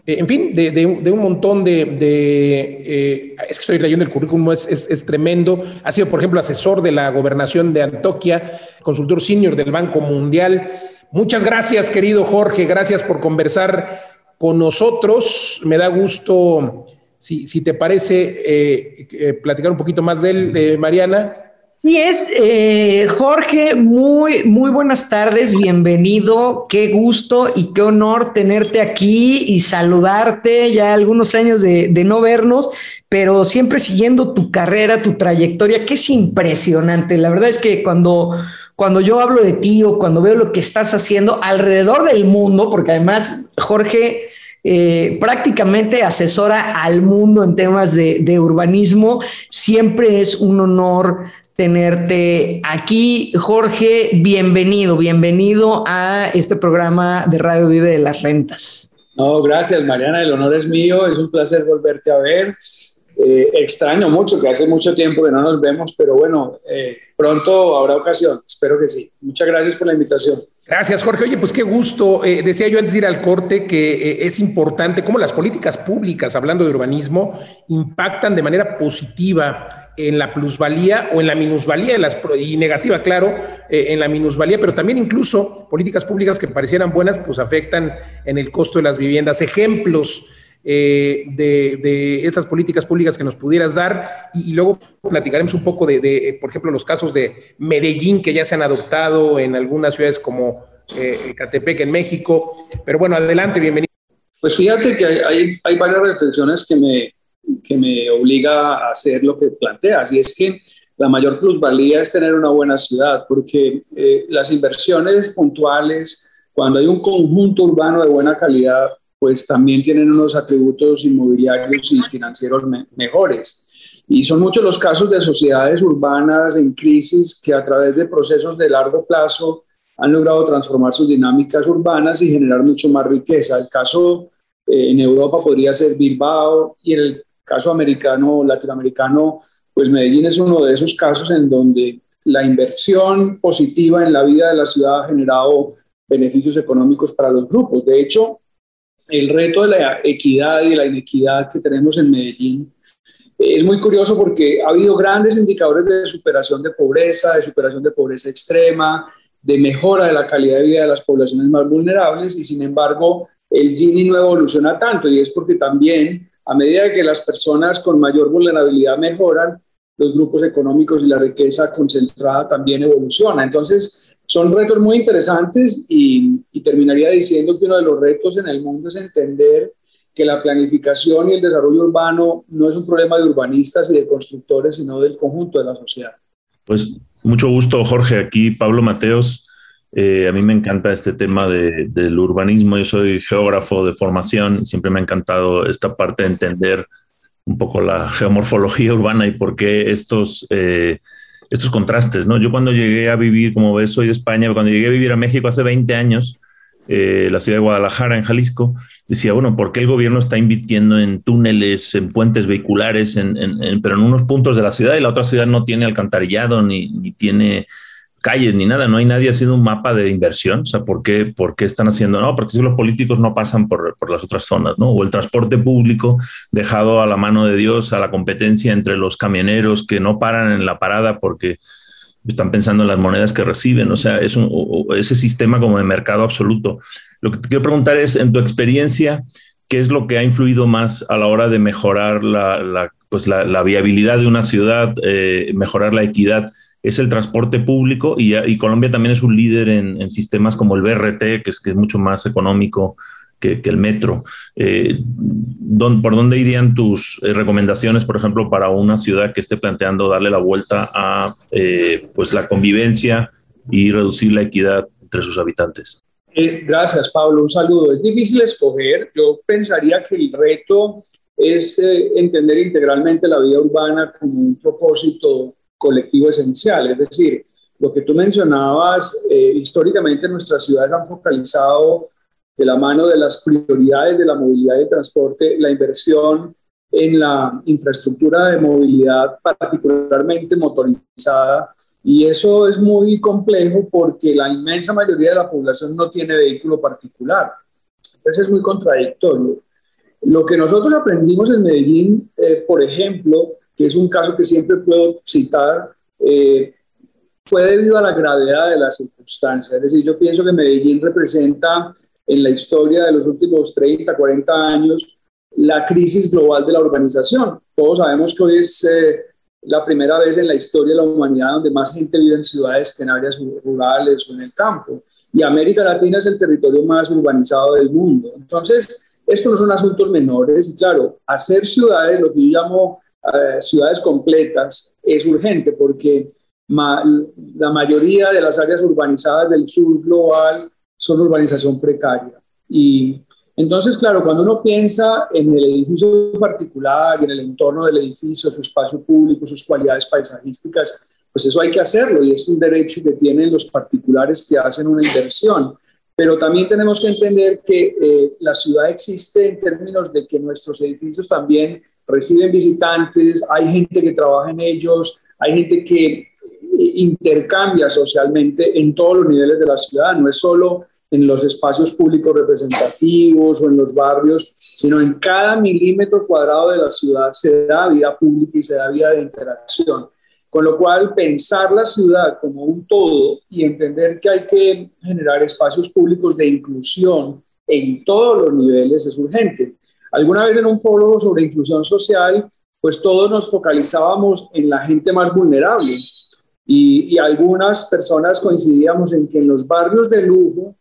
[SPEAKER 2] eh, en fin, de, un montón de... Eh, es que estoy leyendo el currículum, es, es, tremendo. Ha sido, por ejemplo, asesor de la gobernación de Antoquia, consultor senior del Banco Mundial. Muchas gracias, querido Jorge, gracias por conversar con nosotros. Me da gusto, si, si te parece, eh, platicar un poquito más de él, Mariana.
[SPEAKER 4] Sí es, eh, Jorge, muy, muy buenas tardes, bienvenido, qué gusto y qué honor tenerte aquí y saludarte, ya algunos años de, no vernos, pero siempre siguiendo tu carrera, tu trayectoria, que es impresionante. La verdad es que cuando, cuando yo hablo de ti o cuando veo lo que estás haciendo alrededor del mundo, porque además, Jorge... Eh, prácticamente asesora al mundo en temas de, de, urbanismo. Siempre es un honor tenerte aquí. Jorge, bienvenido, bienvenido a este programa de Radio Vive de las Rentas.
[SPEAKER 6] No, gracias Mariana, el honor es mío, es un placer volverte a ver. Eh, extraño mucho, que hace mucho tiempo que no nos vemos, pero bueno, eh, pronto habrá ocasión, espero que sí. Muchas gracias por la invitación.
[SPEAKER 2] Gracias, Jorge. Oye, pues qué gusto. Eh, decía yo antes de ir al corte que es importante cómo las políticas públicas, hablando de urbanismo, impactan de manera positiva en la plusvalía o en la minusvalía, y negativa, claro, eh, en la minusvalía, pero también incluso políticas públicas que parecieran buenas, pues afectan en el costo de las viviendas. Ejemplos eh, de, estas políticas públicas que nos pudieras dar y, luego platicaremos un poco de, por ejemplo, los casos de Medellín que ya se han adoptado en algunas ciudades como eh, Catepec en México. Pero bueno, adelante, bienvenido.
[SPEAKER 6] Pues fíjate que hay, hay varias reflexiones que me, que me obliga a hacer lo que planteas, y es que la mayor plusvalía es tener una buena ciudad, porque eh, las inversiones puntuales, cuando hay un conjunto urbano de buena calidad, pues también tienen unos atributos inmobiliarios y financieros mejores. Y son muchos los casos de sociedades urbanas en crisis que a través de procesos de largo plazo han logrado transformar sus dinámicas urbanas y generar mucho más riqueza. El caso eh, en Europa podría ser Bilbao y el caso americano, latinoamericano, pues Medellín es uno de esos casos en donde la inversión positiva en la vida de la ciudad ha generado beneficios económicos para los grupos. De hecho, el reto de la equidad y la inequidad que tenemos en Medellín es muy curioso porque ha habido grandes indicadores de superación de pobreza, de superación de pobreza extrema, de mejora de la calidad de vida de las poblaciones más vulnerables y sin embargo el Gini no evoluciona tanto y es porque también a medida que las personas con mayor vulnerabilidad mejoran, los grupos económicos y la riqueza concentrada también evoluciona. Entonces, son retos muy interesantes y, terminaría diciendo que uno de los retos en el mundo es entender que la planificación y el desarrollo urbano no es un problema de urbanistas y de constructores, sino del conjunto de la sociedad.
[SPEAKER 3] Pues mucho gusto, Jorge. Aquí Pablo Mateos. Eh, a mí me encanta este tema del urbanismo. Yo soy geógrafo de formación. Siempre me ha encantado esta parte de entender un poco la geomorfología urbana y por qué estos, eh, estos contrastes. ¿no? Yo cuando llegué a vivir, como ves, soy de España, cuando llegué a vivir a México hace 20 años, eh, la ciudad de Guadalajara, en Jalisco, decía, bueno, ¿por qué el gobierno está invirtiendo en túneles, en puentes vehiculares, en, pero en unos puntos de la ciudad y la otra ciudad no tiene alcantarillado ni, ni tiene calles ni nada, no hay nadie haciendo un mapa de inversión, o sea, ¿por qué, por qué están haciendo? No, porque si los políticos no pasan por, por, las otras zonas, ¿no? O el transporte público dejado a la mano de Dios, a la competencia entre los camioneros que no paran en la parada porque están pensando en las monedas que reciben, o sea, es un, ese sistema como de mercado absoluto. Lo que te quiero preguntar es, en tu experiencia, ¿qué es lo que ha influido más a la hora de mejorar la, pues la, viabilidad de una ciudad, eh, mejorar la equidad? Es el transporte público y, Colombia también es un líder en, sistemas como el BRT, que es, mucho más económico que, el metro. Eh, ¿Por dónde irían tus eh, recomendaciones, por ejemplo, para una ciudad que esté planteando darle la vuelta a eh, pues la convivencia y reducir la equidad entre sus habitantes?
[SPEAKER 6] gracias, Pablo. Un saludo. Es difícil escoger. Yo pensaría que el reto es entender integralmente la vida urbana como un propósito colectivo esencial. Es decir, lo que tú mencionabas, eh, históricamente nuestras ciudades han focalizado de la mano de las prioridades de la movilidad y transporte, la inversión en la infraestructura de movilidad particularmente motorizada. Y eso es muy complejo porque la inmensa mayoría de la población no tiene vehículo particular. Entonces es muy contradictorio. Lo que nosotros aprendimos en Medellín, eh, por ejemplo, que es un caso que siempre puedo citar, eh, fue debido a la gravedad de las circunstancias. Es decir, yo pienso que Medellín representa en la historia de los últimos 30, 40 años la crisis global de la urbanización. Todos sabemos que hoy es eh, la primera vez en la historia de la humanidad donde más gente vive en ciudades que en áreas rurales o en el campo. Y América Latina es el territorio más urbanizado del mundo. Entonces, estos no son asuntos menores. Y claro, hacer ciudades, lo que yo llamo eh, ciudades completas es urgente porque la mayoría de las áreas urbanizadas del sur global son urbanización precaria. Y entonces, claro, cuando uno piensa en el edificio particular, en el entorno del edificio, su espacio público, sus cualidades paisajísticas, pues eso hay que hacerlo y es un derecho que tienen los particulares que hacen una inversión. Pero también tenemos que entender que eh, la ciudad existe en términos de que nuestros edificios también reciben visitantes, hay gente que trabaja en ellos, hay gente que eh, intercambia socialmente en todos los niveles de la ciudad, no es solo en los espacios públicos representativos o en los barrios, sino en cada milímetro cuadrado de la ciudad se da vida pública y se da vida de interacción. Con lo cual, pensar la ciudad como un todo y entender que hay que generar espacios públicos de inclusión en todos los niveles es urgente. Alguna vez en un foro sobre inclusión social, pues todos nos focalizábamos en la gente más vulnerable y, algunas personas coincidíamos en que en los barrios de lujo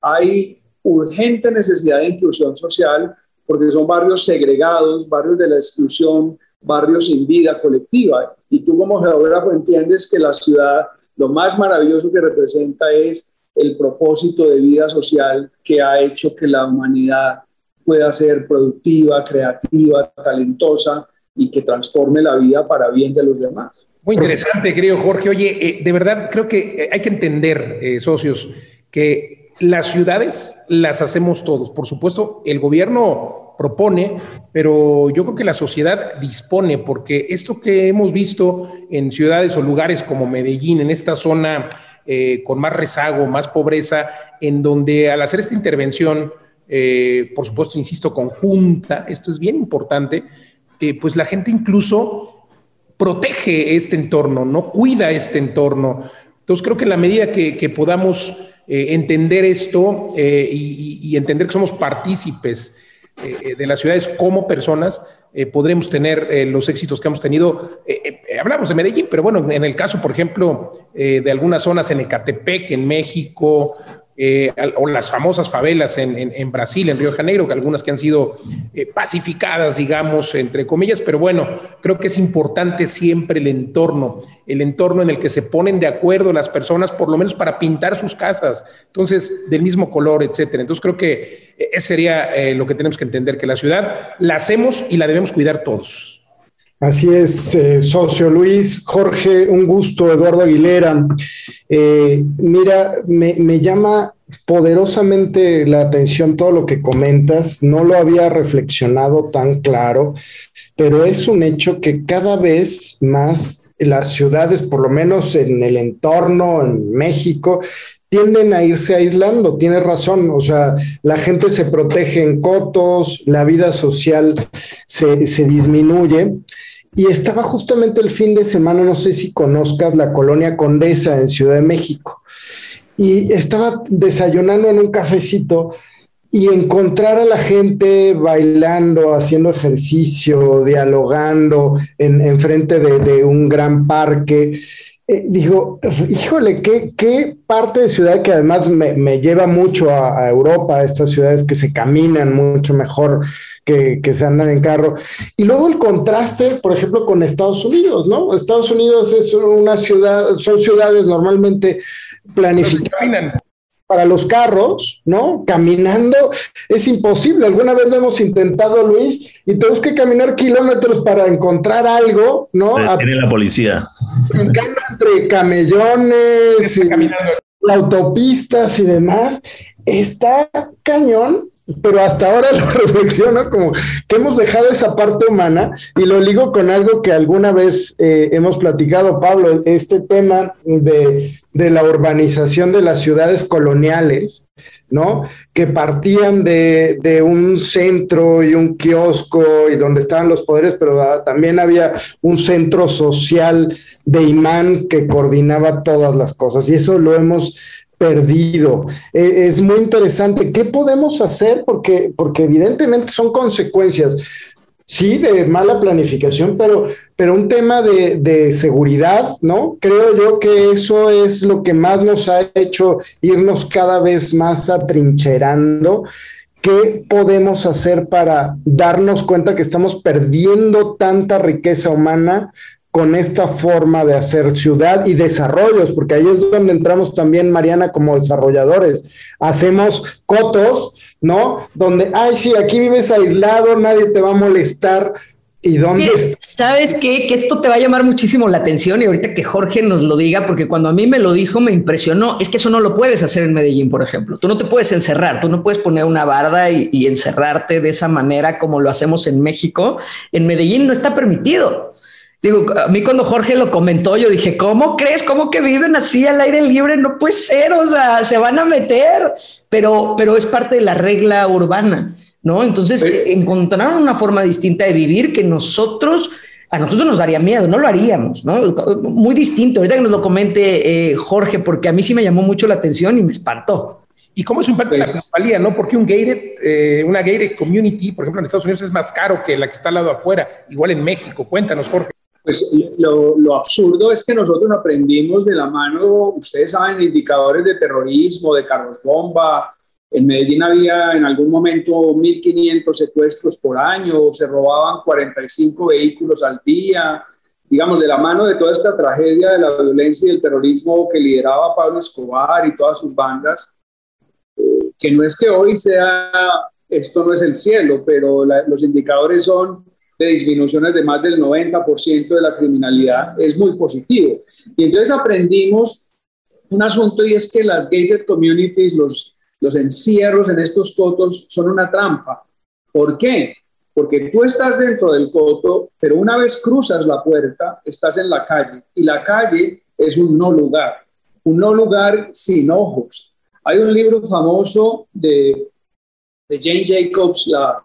[SPEAKER 6] hay urgente necesidad de inclusión social porque son barrios segregados, barrios de la exclusión, barrios sin vida colectiva. Y tú como geógrafo entiendes que la ciudad lo más maravilloso que representa es el propósito de vida social que ha hecho que la humanidad pueda ser productiva, creativa, talentosa y que transforme la vida para bien de los demás.
[SPEAKER 2] Muy interesante, querido Jorge. Oye, eh, de verdad creo que eh, hay que entender, eh, socios, que las ciudades las hacemos todos. Por supuesto, el gobierno propone, pero yo creo que la sociedad dispone, porque esto que hemos visto en ciudades o lugares como Medellín, en esta zona con más rezago, más pobreza, en donde al hacer esta intervención, eh, por supuesto, insisto, conjunta, esto es bien importante, eh, pues la gente incluso protege este entorno, no cuida este entorno. Entonces creo que en la medida que, podamos eh, entender esto y, entender que somos partícipes de las ciudades como personas, podremos tener los éxitos que hemos tenido. hablamos de Medellín, pero bueno, en el caso, por ejemplo, de algunas zonas en Ecatepec, en México, eh, o las famosas favelas en, Brasil, en Río de Janeiro, que algunas que han sido eh, pacificadas, digamos, entre comillas, pero bueno, creo que es importante siempre el entorno, el entorno en el que se ponen de acuerdo las personas, por lo menos para pintar sus casas, entonces, del mismo color, etcétera. Entonces, creo que eh, ese sería lo que tenemos que entender, que la ciudad la hacemos y la debemos cuidar todos.
[SPEAKER 5] Así es, socio Luis, Jorge, un gusto, Eduardo Aguilera. mira, me, me llama poderosamente la atención todo lo que comentas, no lo había reflexionado tan claro, pero es un hecho que cada vez más las ciudades, por lo menos en el entorno, en México, tienden a irse aislando, tienes razón, o sea, la gente se protege en cotos, la vida social se, se disminuye. Y estaba justamente el fin de semana, no sé si conozcas la colonia Condesa en Ciudad de México, y estaba desayunando en un cafecito y encontrar a la gente bailando, haciendo ejercicio, dialogando en, frente de, un gran parque eh, digo, híjole, ¿qué, ¿qué, parte de ciudad que además me, lleva mucho a, Europa, a estas ciudades que se caminan mucho mejor que, que, se andan en carro. Y luego el contraste, por ejemplo, con Estados Unidos, ¿no? Estados Unidos es una ciudad, son ciudades normalmente planificadas para los carros, ¿no? Caminando es imposible. Alguna vez lo hemos intentado, Luis, y tenemos que caminar kilómetros para encontrar algo, ¿no?
[SPEAKER 3] Tiene la policía.
[SPEAKER 5] Entre camellones, y autopistas y demás, está cañón pero hasta ahora lo reflexiono como que hemos dejado esa parte humana y lo ligo con algo que alguna vez eh, hemos platicado, Pablo, este tema de, la urbanización de las ciudades coloniales, ¿no? Que partían de, de, un centro y un kiosco y donde estaban los poderes, pero también había un centro social de imán que coordinaba todas las cosas y eso lo hemos perdido. E, es muy interesante. ¿Qué podemos hacer? Porque, porque evidentemente son consecuencias, sí, de mala planificación, pero, pero un tema de, de, seguridad, ¿no? Creo yo que eso es lo que más nos ha hecho irnos cada vez más atrincherando. ¿Qué podemos hacer para darnos cuenta que estamos perdiendo tanta riqueza humana con esta forma de hacer ciudad y desarrollos, porque ahí es donde entramos también, Mariana, como desarrolladores. Hacemos cotos, ¿no? Donde, ay, sí, aquí vives aislado, nadie te va a molestar. ¿Y dónde
[SPEAKER 4] ¿Sabes qué? Que esto te va a llamar muchísimo la atención y ahorita que Jorge nos lo diga, porque cuando a mí me lo dijo me impresionó. Es que eso no lo puedes hacer en Medellín, por ejemplo. Tú no te puedes encerrar, tú no puedes poner una barda y, y encerrarte de esa manera como lo hacemos en México. En Medellín no está permitido. Digo, a mí cuando Jorge lo comentó, yo dije, ¿cómo crees? ¿Cómo que viven así al aire libre? No puede ser, o sea, se van a meter, pero, pero es parte de la regla urbana, ¿no? Entonces, encontraron una forma distinta de vivir que nosotros, a nosotros nos daría miedo, no lo haríamos, ¿no? Muy distinto. Ahorita que nos lo comente eh, Jorge, porque a mí sí me llamó mucho la atención y me espantó.
[SPEAKER 2] ¿Y cómo es un impacto en la principalía, no? Porque un gated, eh, una gated community, por ejemplo, en Estados Unidos es más caro que la que está al lado afuera, igual en México. Cuéntanos, Jorge.
[SPEAKER 6] Pues lo, absurdo es que nosotros aprendimos de la mano, ustedes saben, indicadores de terrorismo, de carros bomba. En Medellín había en algún momento 1.500 secuestros por año, se robaban 45 vehículos al día. Digamos, de la mano de toda esta tragedia de la violencia y el terrorismo que lideraba Pablo Escobar y todas sus bandas, eh, que no es que hoy sea, esto no es el cielo, pero los indicadores son de disminuciones de más del 90% de la criminalidad es muy positivo. Y entonces aprendimos un asunto y es que las gated communities, los, los encierros en estos cotos son una trampa. ¿Por qué? Porque tú estás dentro del coto, pero una vez cruzas la puerta, estás en la calle y la calle es un no lugar, un no lugar sin ojos. Hay un libro famoso de, de Jane Jacobs, la,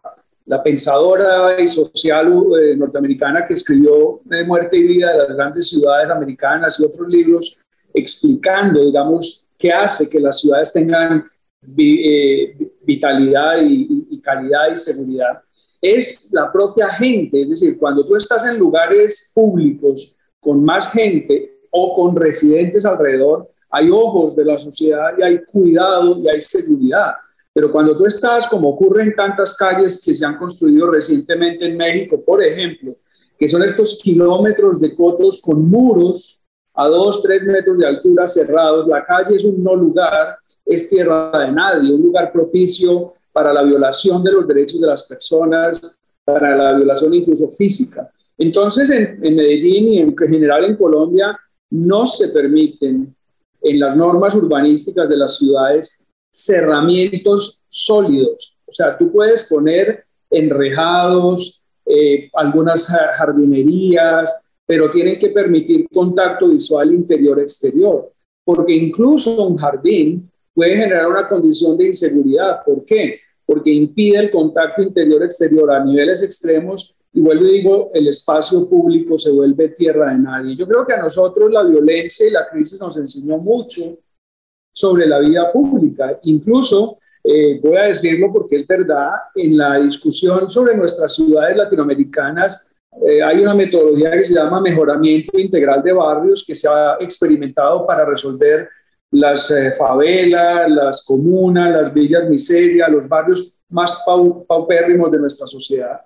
[SPEAKER 6] la pensadora y social eh, norteamericana que escribió de Muerte y Vida de las grandes ciudades americanas y otros libros explicando, digamos, qué hace que las ciudades tengan eh, vitalidad y, y, calidad y seguridad, es la propia gente. Es decir, cuando tú estás en lugares públicos con más gente o con residentes alrededor, hay ojos de la sociedad y hay cuidado y hay seguridad. Pero cuando tú estás, como ocurre en tantas calles que se han construido recientemente en México, por ejemplo, que son estos kilómetros de cotos con muros a dos, tres metros de altura cerrados, la calle es un no lugar, es tierra de nadie, un lugar propicio para la violación de los derechos de las personas, para la violación incluso física. Entonces, en, en Medellín y en general en Colombia, no se permiten en las normas urbanísticas de las ciudades cerramientos sólidos. O sea, tú puedes poner enrejados, eh, algunas jardinerías, pero tienen que permitir contacto visual interior-exterior, porque incluso un jardín puede generar una condición de inseguridad. ¿Por qué? Porque impide el contacto interior-exterior a niveles extremos y vuelvo y digo, el espacio público se vuelve tierra de nadie. Yo creo que a nosotros la violencia y la crisis nos enseñó mucho sobre la vida pública. Incluso, eh, voy a decirlo porque es verdad, en la discusión sobre nuestras ciudades latinoamericanas, eh, hay una metodología que se llama mejoramiento integral de barrios que se ha experimentado para resolver las eh, favelas, las comunas, las villas miseria, los barrios más paupérrimos de nuestra sociedad.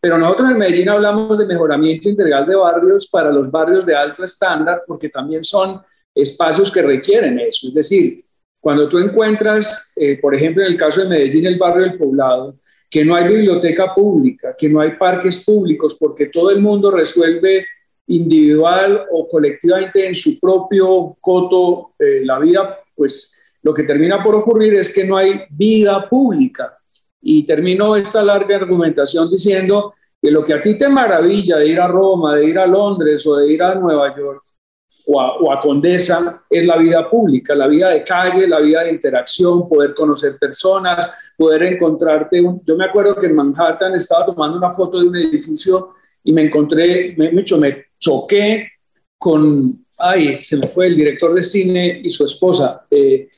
[SPEAKER 6] Pero nosotros en Medellín hablamos de mejoramiento integral de barrios para los barrios de alto estándar porque también son espacios que requieren eso. Es decir, cuando tú encuentras, eh, por ejemplo, en el caso de Medellín, el barrio del poblado, que no hay biblioteca pública, que no hay parques públicos, porque todo el mundo resuelve individual o colectivamente en su propio coto eh, la vida, pues lo que termina por ocurrir es que no hay vida pública. Y termino esta larga argumentación diciendo que lo que a ti te maravilla de ir a Roma, de ir a Londres o de ir a Nueva York o a, Condesa es la vida pública, la vida de calle, la vida de interacción, poder conocer personas, poder encontrarte. yo me acuerdo que en Manhattan estaba tomando una foto de un edificio y me encontré, me, me choqué con, ay, se me fue el director de cine y su esposa. Eh,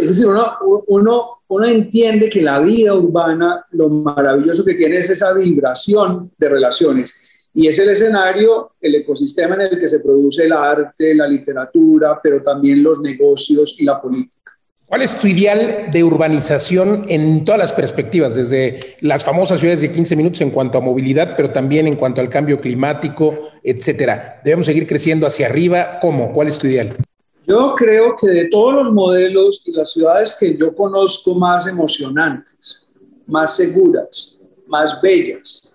[SPEAKER 6] es decir, uno, uno, uno entiende que la vida urbana, lo maravilloso que tiene es esa vibración de relaciones. Y es el escenario, el ecosistema en el que se produce el arte, la literatura, pero también los negocios y la política.
[SPEAKER 2] ¿Cuál es tu ideal de urbanización en todas las perspectivas, desde las famosas ciudades de 15 minutos en cuanto a movilidad, pero también en cuanto al cambio climático, etcétera? ¿Debemos seguir creciendo hacia arriba? ¿Cómo? ¿Cuál es tu ideal?
[SPEAKER 6] Yo creo que de todos los modelos y las ciudades que yo conozco más emocionantes, más seguras, más bellas,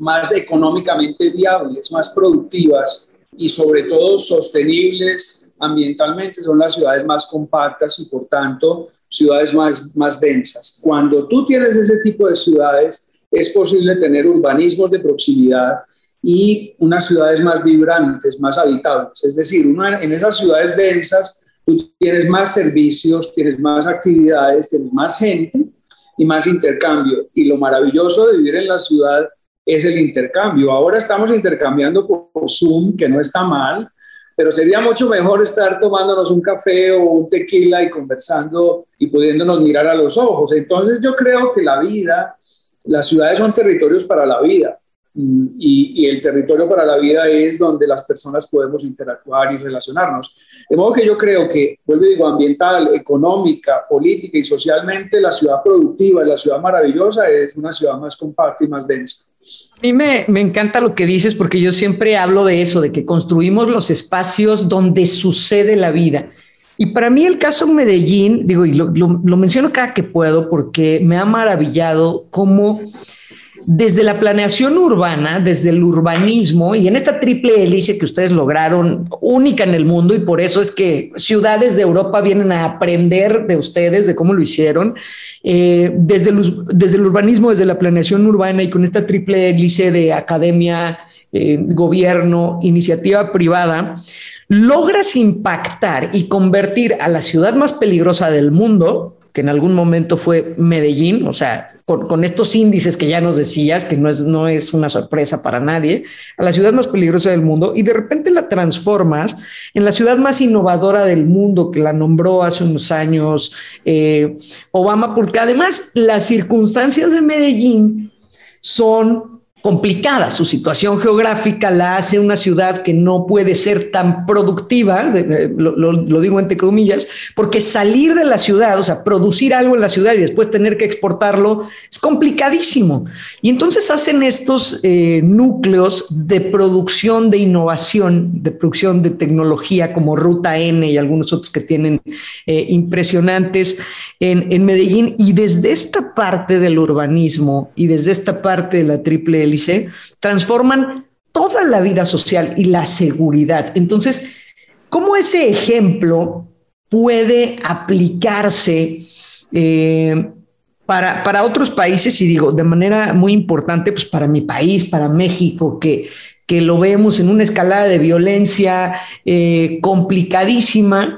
[SPEAKER 6] más económicamente viables, más productivas y sobre todo sostenibles ambientalmente son las ciudades más compactas y por tanto ciudades más, más densas. Cuando tú tienes ese tipo de ciudades, es posible tener urbanismos de proximidad y unas ciudades más vibrantes, más habitables. Es decir, en esas ciudades densas tú tienes más servicios, tienes más actividades, tienes más gente y más intercambio. Y lo maravilloso de vivir en la ciudad es el intercambio. Ahora estamos intercambiando por Zoom, que no está mal, pero sería mucho mejor estar tomándonos un café o un tequila y conversando y pudiéndonos mirar a los ojos. Entonces yo creo que la vida, las ciudades son territorios para la vida mm, y, el territorio para la vida es donde las personas podemos interactuar y relacionarnos. De modo que yo creo que, vuelvo y digo, ambiental, económica, política y socialmente, la ciudad productiva, la ciudad maravillosa es una ciudad más compacta y más densa.
[SPEAKER 4] A mí me, encanta lo que dices porque yo siempre hablo de eso, de que construimos los espacios donde sucede la vida. Y para mí el caso Medellín, digo, y lo, lo menciono cada que puedo porque me ha maravillado cómo desde la planeación urbana, desde el urbanismo y en esta triple hélice que ustedes lograron, única en el mundo, y por eso es que ciudades de Europa vienen a aprender de ustedes, de cómo lo hicieron, eh, desde, desde el urbanismo, desde la planeación urbana y con esta triple hélice de academia, eh, gobierno, iniciativa privada, logras impactar y convertir a la ciudad más peligrosa del mundo, que en algún momento fue Medellín, o sea, con, estos índices que ya nos decías, que no es, no es una sorpresa para nadie, a la ciudad más peligrosa del mundo y de repente la transformas en la ciudad más innovadora del mundo, que la nombró hace unos años eh, Obama, porque además las circunstancias de Medellín son complicada. Su situación geográfica la hace una ciudad que no puede ser tan productiva, lo, digo entre comillas, porque salir de la ciudad, o sea, producir algo en la ciudad y después tener que exportarlo, es complicadísimo. Y entonces hacen estos eh, núcleos de producción de innovación, de producción de tecnología como Ruta N y algunos otros que tienen eh, impresionantes en, en Medellín. Y desde esta parte del urbanismo y desde esta parte de la triple transforman toda la vida social y la seguridad. Entonces, ¿cómo ese ejemplo puede aplicarse Eh, para, para, otros países, y digo de manera muy importante, pues para mi país, para México, que, que lo vemos en una escalada de violencia eh, complicadísima.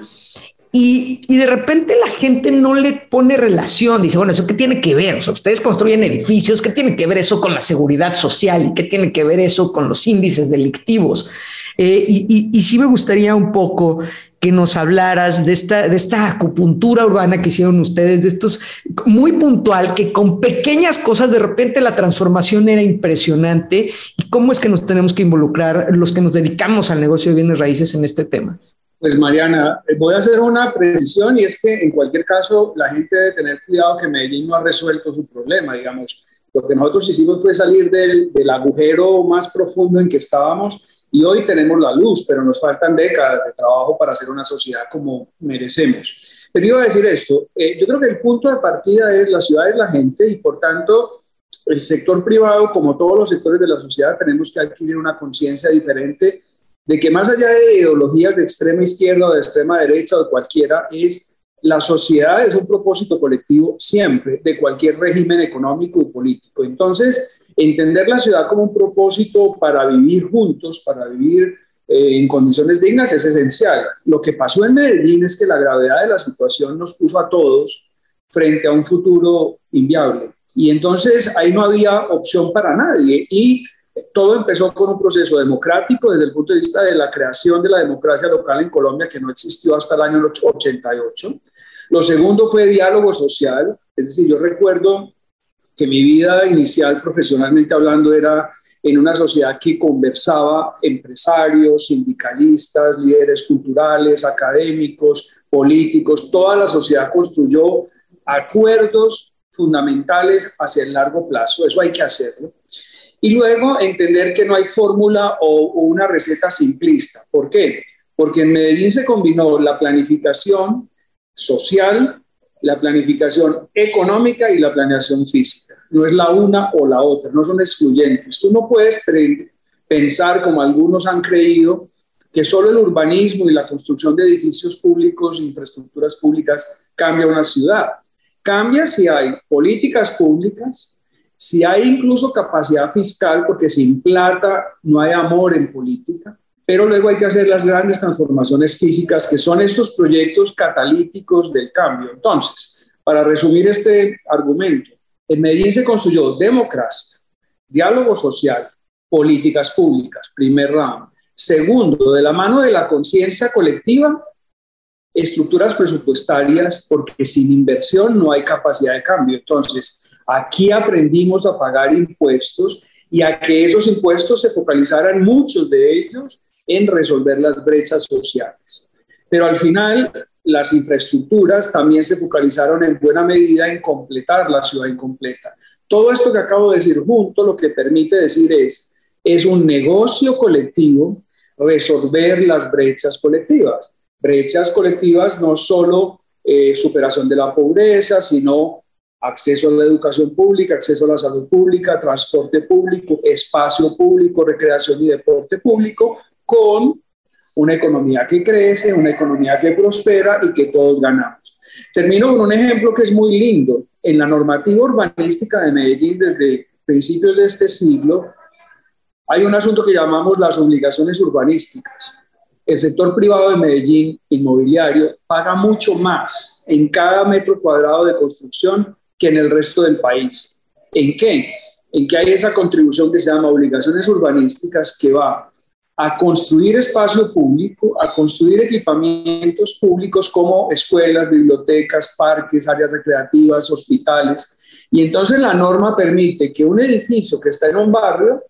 [SPEAKER 4] Y, de repente la gente no le pone relación, dice, bueno, ¿eso qué tiene que ver? O sea, ustedes construyen edificios, ¿qué tiene que ver eso con la seguridad social? ¿Y qué tiene que ver eso con los índices delictivos? Eh, y, sí me gustaría un poco que nos hablaras de esta, de esta acupuntura urbana que hicieron ustedes, de estos muy puntual, que con pequeñas cosas de repente la transformación era impresionante y cómo es que nos tenemos que involucrar los que nos dedicamos al negocio de bienes raíces en este tema.
[SPEAKER 6] Pues Mariana, eh, voy a hacer una precisión y es que en cualquier caso la gente debe tener cuidado que Medellín no ha resuelto su problema, digamos. Lo que nosotros hicimos fue salir del, del agujero más profundo en que estábamos y hoy tenemos la luz, pero nos faltan décadas de trabajo para hacer una sociedad como merecemos. Pero iba a decir esto, eh, yo creo que el punto de partida es la ciudad es la gente y por tanto el sector privado, como todos los sectores de la sociedad, tenemos que adquirir una conciencia diferente de que más allá de ideologías de extrema izquierda o de extrema derecha o de cualquiera, es la sociedad es un propósito colectivo siempre de cualquier régimen económico y político. Entonces, entender la ciudad como un propósito para vivir juntos, para vivir eh, en condiciones dignas es esencial. Lo que pasó en Medellín es que la gravedad de la situación nos puso a todos frente a un futuro inviable. Y entonces ahí no había opción para nadie. Y todo empezó con un proceso democrático desde el punto de vista de la creación de la democracia local en Colombia, que no existió hasta el año 88. Lo segundo fue diálogo social. Es decir, yo recuerdo que mi vida inicial profesionalmente hablando era en una sociedad que conversaba empresarios, sindicalistas, líderes culturales, académicos, políticos, toda la sociedad construyó acuerdos fundamentales hacia el largo plazo, eso hay que hacerlo. Y luego entender que no hay fórmula o, una receta simplista. ¿Por qué? Porque en Medellín se combinó la planificación social, la planificación económica y la planeación física. No es la una o la otra, no son excluyentes. Tú no puedes pensar, como algunos han creído, que solo el urbanismo y la construcción de edificios públicos, infraestructuras públicas, cambia una ciudad. Cambia si hay políticas públicas, si hay incluso capacidad fiscal, porque sin plata no hay amor en política, pero luego hay que hacer las grandes transformaciones físicas, que son estos proyectos catalíticos del cambio. Entonces, para resumir este argumento, en Medellín se construyó democracia, diálogo social, políticas públicas, primer ramo. Segundo, de la mano de la conciencia colectiva, estructuras presupuestarias, porque sin inversión no hay capacidad de cambio. Entonces, aquí aprendimos a pagar impuestos y a que esos impuestos se focalizaran, muchos de ellos, en resolver las brechas sociales. Pero al final, las infraestructuras también se focalizaron en buena medida en completar la ciudad incompleta. Todo esto que acabo de decir junto lo que permite decir es, es un negocio colectivo resolver las brechas colectivas. Brechas colectivas no solo eh, superación de la pobreza, sino acceso a la educación pública, acceso a la salud pública, transporte público, espacio público, recreación y deporte público, con una economía que crece, una economía que prospera y que todos ganamos. Termino con un ejemplo que es muy lindo. En la normativa urbanística de Medellín desde principios de este siglo hay un asunto que llamamos las obligaciones urbanísticas. El sector privado de Medellín, inmobiliario, paga mucho más en cada metro cuadrado de construcción que en el resto del país. ¿En qué? En que hay esa contribución que se llama obligaciones urbanísticas que va a construir espacio público, a construir equipamientos públicos como escuelas, bibliotecas, parques, áreas recreativas, hospitales. Y entonces la norma permite que un edificio que está en un barrio,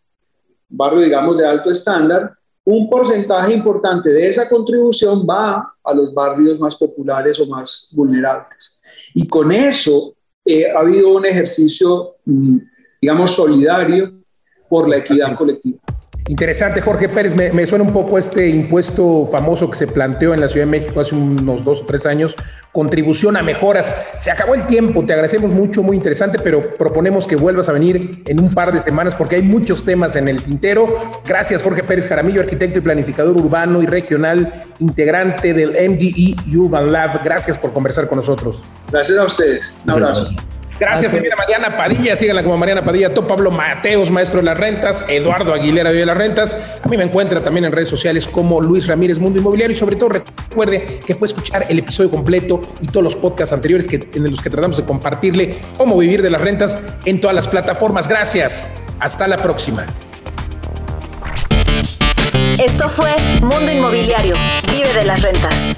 [SPEAKER 6] barrio digamos de alto estándar, un porcentaje importante de esa contribución va a los barrios más populares o más vulnerables. Y con eso eh, ha habido un ejercicio, mm, digamos, solidario por la equidad colectiva.
[SPEAKER 2] Interesante, Jorge Pérez. Me, suena un poco este impuesto famoso que se planteó en la Ciudad de México hace unos dos o tres años, contribución a mejoras. Se acabó el tiempo, te agradecemos mucho, muy interesante, pero proponemos que vuelvas a venir en un par de semanas porque hay muchos temas en el tintero. Gracias, Jorge Pérez Jaramillo, arquitecto y planificador urbano y regional, integrante del MDE Urban Lab. Gracias por conversar con nosotros.
[SPEAKER 6] Gracias a ustedes. Un abrazo.
[SPEAKER 2] Gracias, señora Mariana Padilla. Síganla como Mariana Padilla. Top Pablo Mateos, maestro de las rentas. Eduardo Aguilera de las rentas. A mí me encuentra también en redes sociales como Luis Ramírez Mundo Inmobiliario. Y sobre todo, recuerde que puede escuchar el episodio completo y todos los podcasts anteriores que, en los que tratamos de compartirle cómo vivir de las rentas en todas las plataformas. Gracias. Hasta la próxima.
[SPEAKER 1] Esto fue Mundo Inmobiliario. Vive de las rentas.